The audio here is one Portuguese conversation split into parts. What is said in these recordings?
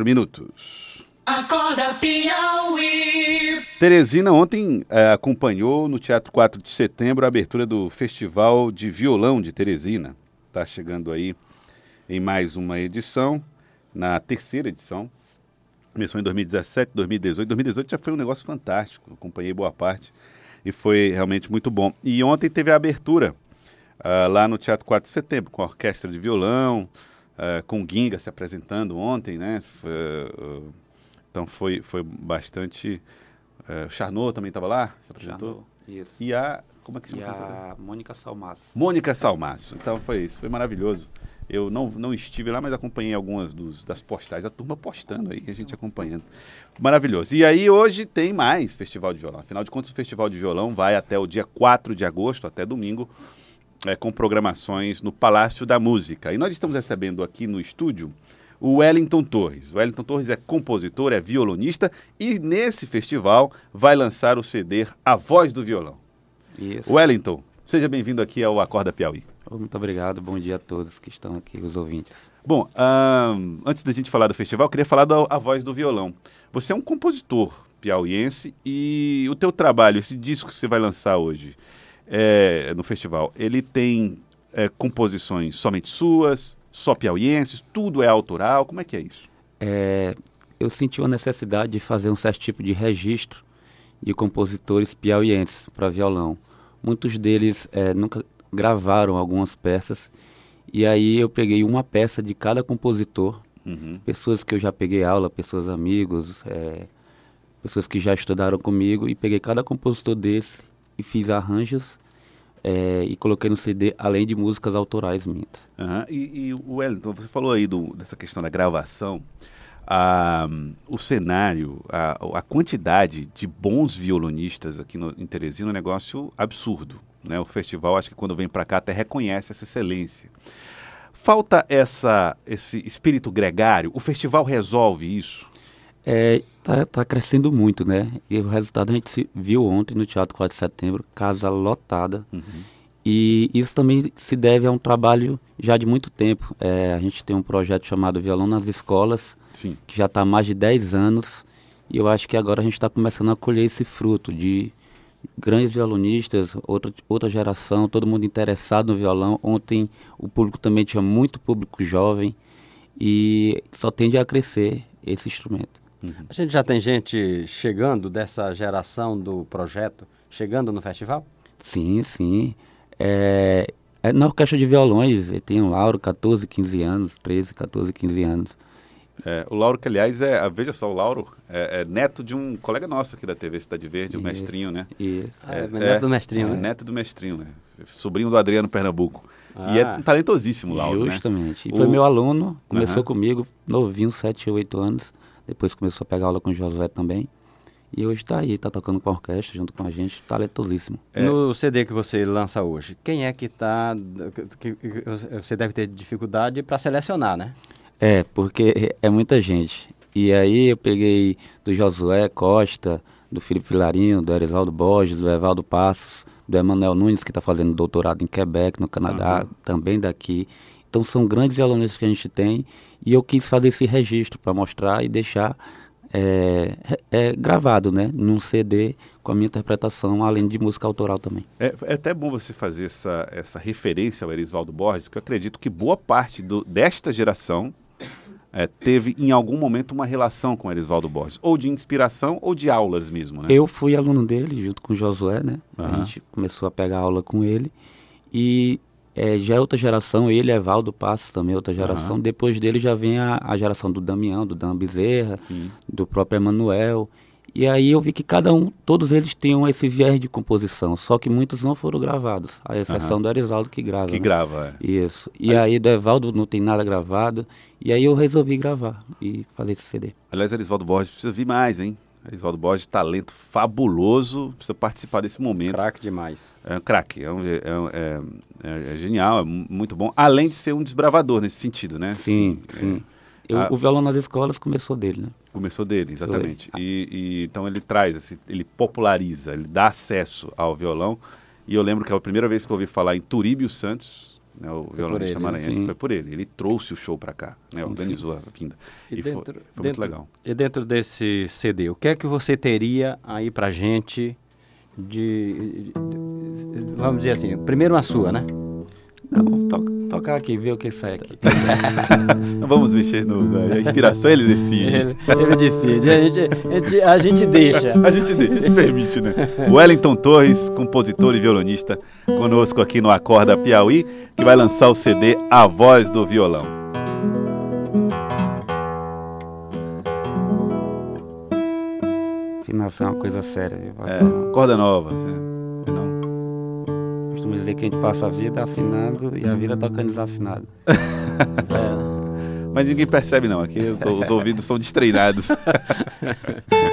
minutos. Acorda Piauí. Teresina ontem eh, acompanhou no Teatro 4 de Setembro a abertura do Festival de Violão de Teresina. Está chegando aí em mais uma edição, na terceira edição. Começou em 2017, 2018. 2018 já foi um negócio fantástico, acompanhei boa parte e foi realmente muito bom. E ontem teve a abertura uh, lá no Teatro 4 de Setembro, com a orquestra de violão, uh, com o Ginga se apresentando ontem, né? Uh, então foi, foi bastante. Uh, o Charnot também estava lá, se apresentou. Charnot, isso. E a. Como é que chama? E a Mônica Salmaço. Mônica Salmaço. Então foi isso, foi maravilhoso. Eu não, não estive lá, mas acompanhei algumas dos, das postais, a turma postando aí, a gente acompanhando. Maravilhoso. E aí hoje tem mais Festival de Violão. Afinal de contas, o Festival de Violão vai até o dia 4 de agosto, até domingo, é, com programações no Palácio da Música. E nós estamos recebendo aqui no estúdio o Wellington Torres. O Wellington Torres é compositor, é violonista e nesse festival vai lançar o CD A Voz do Violão. Isso. Wellington, seja bem-vindo aqui ao Acorda Piauí. Muito obrigado, bom dia a todos que estão aqui, os ouvintes. Bom, um, antes da gente falar do festival, eu queria falar da A Voz do Violão. Você é um compositor piauiense e o teu trabalho, esse disco que você vai lançar hoje é, no festival, ele tem é, composições somente suas, só piauienses, tudo é autoral, como é que é isso? É, eu senti uma necessidade de fazer um certo tipo de registro de compositores piauienses para violão. Muitos deles é, nunca gravaram algumas peças e aí eu peguei uma peça de cada compositor, uhum. pessoas que eu já peguei aula, pessoas amigos, é, pessoas que já estudaram comigo e peguei cada compositor desse e fiz arranjos é, e coloquei no CD, além de músicas autorais minhas. Uhum. E, e o Wellington, você falou aí do, dessa questão da gravação. Ah, o cenário, a, a, quantidade de bons violonistas aqui no, em Teresina é um negócio absurdo. Né? O festival, acho que quando vem para cá, até reconhece essa excelência. Falta essa, esse espírito gregário? O festival resolve isso? É, tá, tá crescendo muito, né? E o resultado a gente viu ontem no Teatro 4 de Setembro, casa lotada. Uhum. E isso também se deve a um trabalho já de muito tempo. É, a gente tem um projeto chamado Violão nas Escolas, Sim. que já está há mais de 10 anos. E eu acho que agora a gente está começando a colher esse fruto de grandes violonistas, outra, outra geração, todo mundo interessado no violão. Ontem o público também tinha muito público jovem e só tende a crescer esse instrumento. Uhum. A gente já tem gente chegando dessa geração do projeto, chegando no festival? Sim, sim. É, é na orquestra de violões, tem um Lauro, 14, 15 anos, 13, 14, 15 anos. É, o Lauro, que aliás é, veja só, o Lauro é, é, neto de um colega nosso aqui da TV Cidade Verde, o isso, Mestrinho, né? Isso. Ah, é, neto do Mestrinho, né? Neto do Mestrinho, né? Sobrinho do Adriano Pernambuco. Ah. E é um talentosíssimo, Lauro, né? Justamente. Né? E foi o... meu aluno, começou uhum. comigo, novinho, 7, 8 anos. Depois começou a pegar aula com o Josué também. E hoje está aí, está tocando com a orquestra, junto com a gente, talentosíssimo. É. No CD que você lança hoje, quem é que está. Que, que, você deve ter dificuldade para selecionar, né? É, porque é muita gente. E aí eu peguei do Josué Costa, do Felipe Filarinho, do Erisaldo Borges, do Evaldo Passos, do Emanuel Nunes, que está fazendo doutorado em Quebec, no Canadá, uhum. também daqui. Então são grandes violonistas que a gente tem e eu quis fazer esse registro para mostrar e deixar é, é, gravado, né, num CD com a minha interpretação, além de música autoral também. É, é até bom você fazer essa, essa referência ao Erisvaldo Borges, que eu acredito que boa parte do, desta geração é, teve em algum momento uma relação com Erisvaldo Borges, ou de inspiração ou de aulas mesmo, né? Eu fui aluno dele junto com o Josué, né? Uhum. A gente começou a pegar aula com ele e é, já é outra geração, ele é Valdo Passos também, outra geração. Uhum. Depois dele já vem a, a, geração do Damião, do Dan Bezerra, Sim. do próprio Emanuel. E aí eu vi que cada um, todos eles tinham esse viés de composição, só que muitos não foram gravados, a exceção uhum. do Erivaldo que grava. Que né? grava, é. Isso. E aí... aí do Evaldo não tem nada gravado, e aí eu resolvi gravar e fazer esse CD. Aliás, Erisvaldo Borges precisa vir mais, hein? Erisvaldo Borges, talento fabuloso, precisa participar desse momento. Craque demais. É um craque, é, um, é, é, é, genial, é muito bom. Além de ser um desbravador nesse sentido, né? Sim, sim. sim. Eu, a... O violão nas escolas começou dele, né? Começou dele, exatamente. E, e, então ele traz, assim, ele populariza, ele dá acesso ao violão. E eu lembro que a primeira vez que eu ouvi falar em Turíbio Santos, né, o violonista ele, maranhense, sim. foi por ele. Ele trouxe o show para cá, né, Sim, organizou a vinda. E, E, foi- dentro, foi, muito dentro- legal. E dentro desse CD, o que é que você teria aí pra gente de, de- de- vamos dizer assim, primeiro uma sua, né? Não, to, tocar aqui, ver o que sai aqui. Não vamos mexer no, na inspiração, ele decide. Ele, ele decide, a gente, a gente, a gente deixa. A gente deixa, a gente permite, né? Wellington Torres, compositor e violonista, conosco aqui no Acorda Piauí, que vai lançar o CD A Voz do Violão. Afinação é uma coisa séria, viu? É, corda nova. Costumo dizer que a gente passa a vida afinado e a vida tocando desafinado. É. Mas ninguém percebe não, aqui os, os ouvidos são destreinados.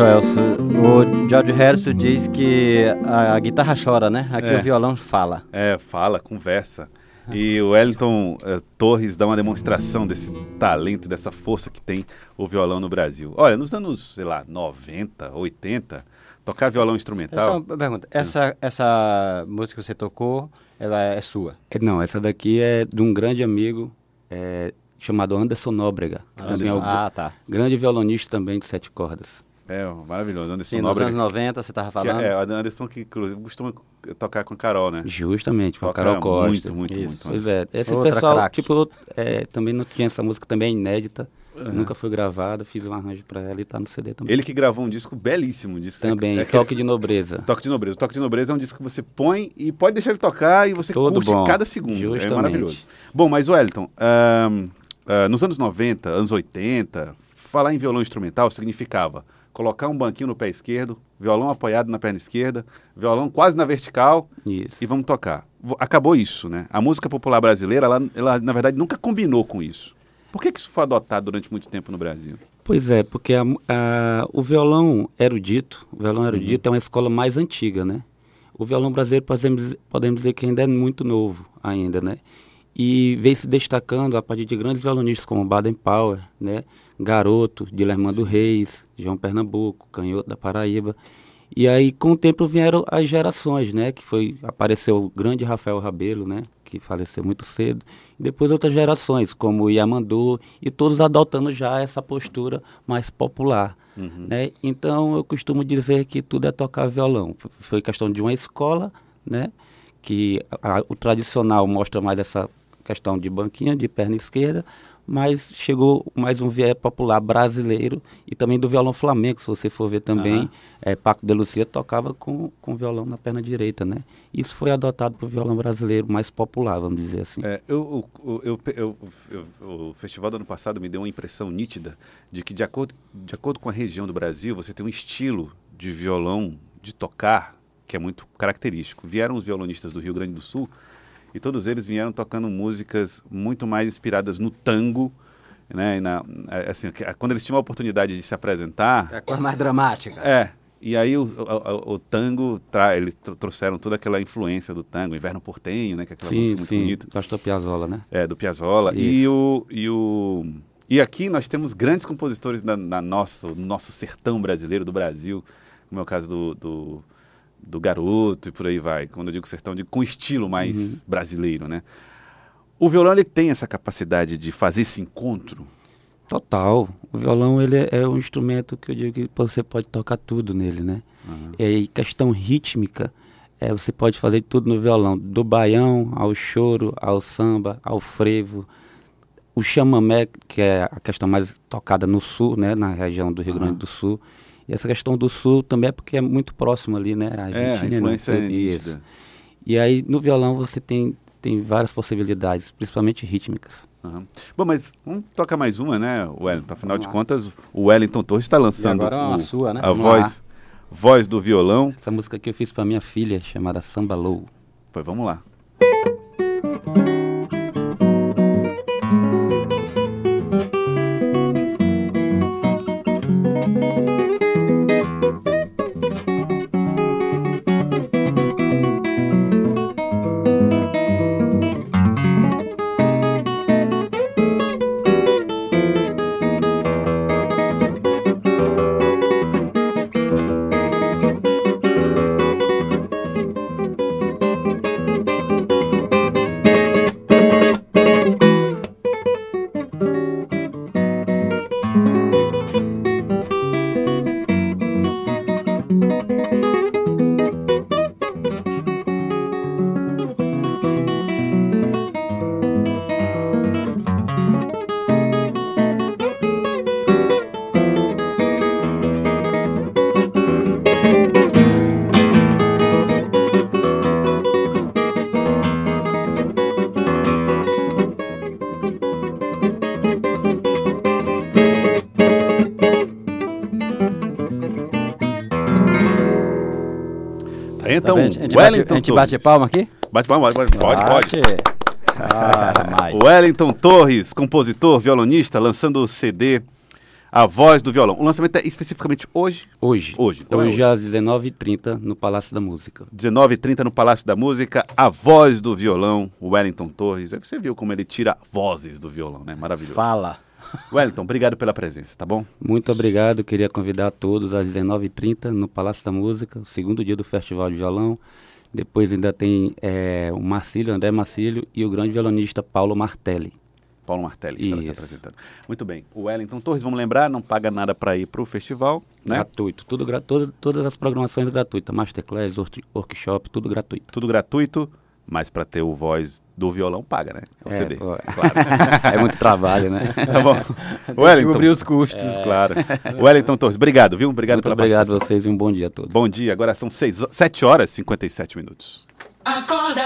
Joelso, o George Harrison diz que a, a guitarra chora, né? Aqui É. o violão fala. É, fala, conversa. E o Wellington eh, Torres dá uma demonstração desse talento, dessa força que tem o violão no Brasil. Olha, nos anos, sei lá, 90, 80, tocar violão Só instrumental. uma pergunta, essa, essa música que você tocou, ela é sua? É, Não, essa daqui é de um grande amigo é, chamado Anderson Nóbrega. que também é o ah, tá. grande violonista também de sete cordas. É, maravilhoso. Anderson Sim, nos anos 90 você estava que falando? é, o Anderson que inclusive costuma tocar com a Carol, né? Justamente, com a Carol Costa. muito, muito, Isso. muito. Pois é, esse Outra pessoal, craque. tipo, é, também não tinha essa música também é inédita, nunca foi gravada, fiz um arranjo pra ela e tá no CD também. Ele que gravou um disco belíssimo. Um disco, também, é, é Toque de Nobreza. Toque de Nobreza. O Toque de Nobreza é um disco que você põe e pode deixar ele tocar e você Todo curte bom. cada segundo. É Justamente. maravilhoso. Bom, mas Wellington, ah, nos anos 90, anos 80, falar em violão instrumental significava colocar um banquinho no pé esquerdo, violão apoiado na perna esquerda, violão quase na vertical Isso. e vamos tocar. Acabou isso, né? A música popular brasileira, ela, ela, na verdade nunca combinou com isso. Por que, que isso foi adotado durante muito tempo no Brasil? Pois é, porque a- a- o violão erudito, o violão erudito é uma escola mais antiga, né? O violão brasileiro podemos, podemos dizer que ainda é muito novo ainda, né? E vem se destacando a partir de grandes violonistas como Baden Powell, né? Garoto, Dilermando Reis, João Pernambuco, Canhoto da Paraíba. E aí, com o tempo, vieram as gerações, né? Que foi, apareceu o grande Rafael Rabelo, né? Que faleceu muito cedo. E depois outras gerações, como o Yamandu, e todos adotando já essa postura mais popular. Né? Então, eu costumo dizer que tudo é tocar violão. Foi questão de uma escola, né? Que a- o tradicional mostra mais essa questão de banquinha, de perna esquerda, mas chegou mais um viés popular brasileiro e também do violão flamenco, se você for ver também, Aham. é, Paco de Lucia tocava com, com violão na perna direita, né? Isso foi adotado para o violão brasileiro mais popular, vamos dizer assim. É, eu- eu- eu- o festival do ano passado me deu uma impressão nítida de que, de acordo, de acordo com a região do Brasil, você tem um estilo de violão, de tocar, que é muito característico. Vieram os violonistas do Rio Grande do Sul e todos eles vieram tocando músicas muito mais inspiradas no tango né? E na, é, assim, que- quando eles tinham a oportunidade de se apresentar, É a coisa mais dramática. é. E aí o, o, o- o tango, tra, eles tro- trouxeram toda aquela influência do tango, Inverno Portenho, né? Que é aquela Sim, música muito sim. bonita. Pastor Piazzolla, né? É, do Piazzolla. E o, e o. E aqui nós temos grandes compositores na, na nossa, no nosso sertão brasileiro, do Brasil, como é o caso do, do, do Garoto e por aí vai. Quando eu digo sertão, eu digo com estilo mais brasileiro, né? O violão ele tem essa capacidade de fazer esse encontro. Total. O violão ele é, é um instrumento que eu digo que você pode tocar tudo nele, né? É, e questão rítmica, é, você pode fazer tudo no violão, do baião ao choro, ao samba, ao frevo. O chamamé, que é a questão mais tocada no sul, né, na região do Rio Grande do Sul. E essa questão do sul também é porque é muito próximo ali, né? A É, a Argentina, influência né? é Isso. E aí no violão você tem, tem várias possibilidades, principalmente rítmicas. Aham. Bom, mas vamos tocar mais uma, né, Wellington? Afinal de contas, o Wellington Torres está lançando agora uma o- sua, né? a Vamos voz, voz do violão. Essa música que eu fiz para minha filha, chamada Samba Low. Pois vamos lá. Tá, então, Tá vendo? a gente, Wellington bate, a gente bate palma aqui? Bate palma, pode, pode, pode. Ah. Wellington Torres, compositor, violonista, lançando o CD A Voz do Violão. O lançamento é especificamente hoje, Hoje. Hoje, então é hoje hoje. às 19h30 no Palácio da Música. 19h30 no Palácio da Música, A Voz do Violão, o Wellington Torres. Aí você viu como ele tira vozes do violão, né? Maravilhoso. Fala. Wellington, obrigado pela presença, tá bom? Muito obrigado. Queria convidar todos às 19h30 no Palácio da Música, o segundo dia do Festival de Violão. Depois ainda tem eh, o Marcílio, André Marcílio e o grande violonista Paulo Martelli. Paulo Martelli estará se apresentando. Muito bem. O Wellington Torres, vamos lembrar, não paga nada para ir para o festival, né? Gratuito. Tudo gra todas, todas as programações gratuitas. Masterclass, work- workshop, tudo gratuito. Tudo gratuito, mas para ter o voz do violão paga, né? É o CD. pô, Claro. é muito trabalho, né? Tá bom. Wellington. cobrir os custos. Claro. Wellington Torres, obrigado, viu? Obrigado muito pela obrigado a vocês e um bom dia a todos. Bom dia, agora são 7 horas e 57 minutos. Acorda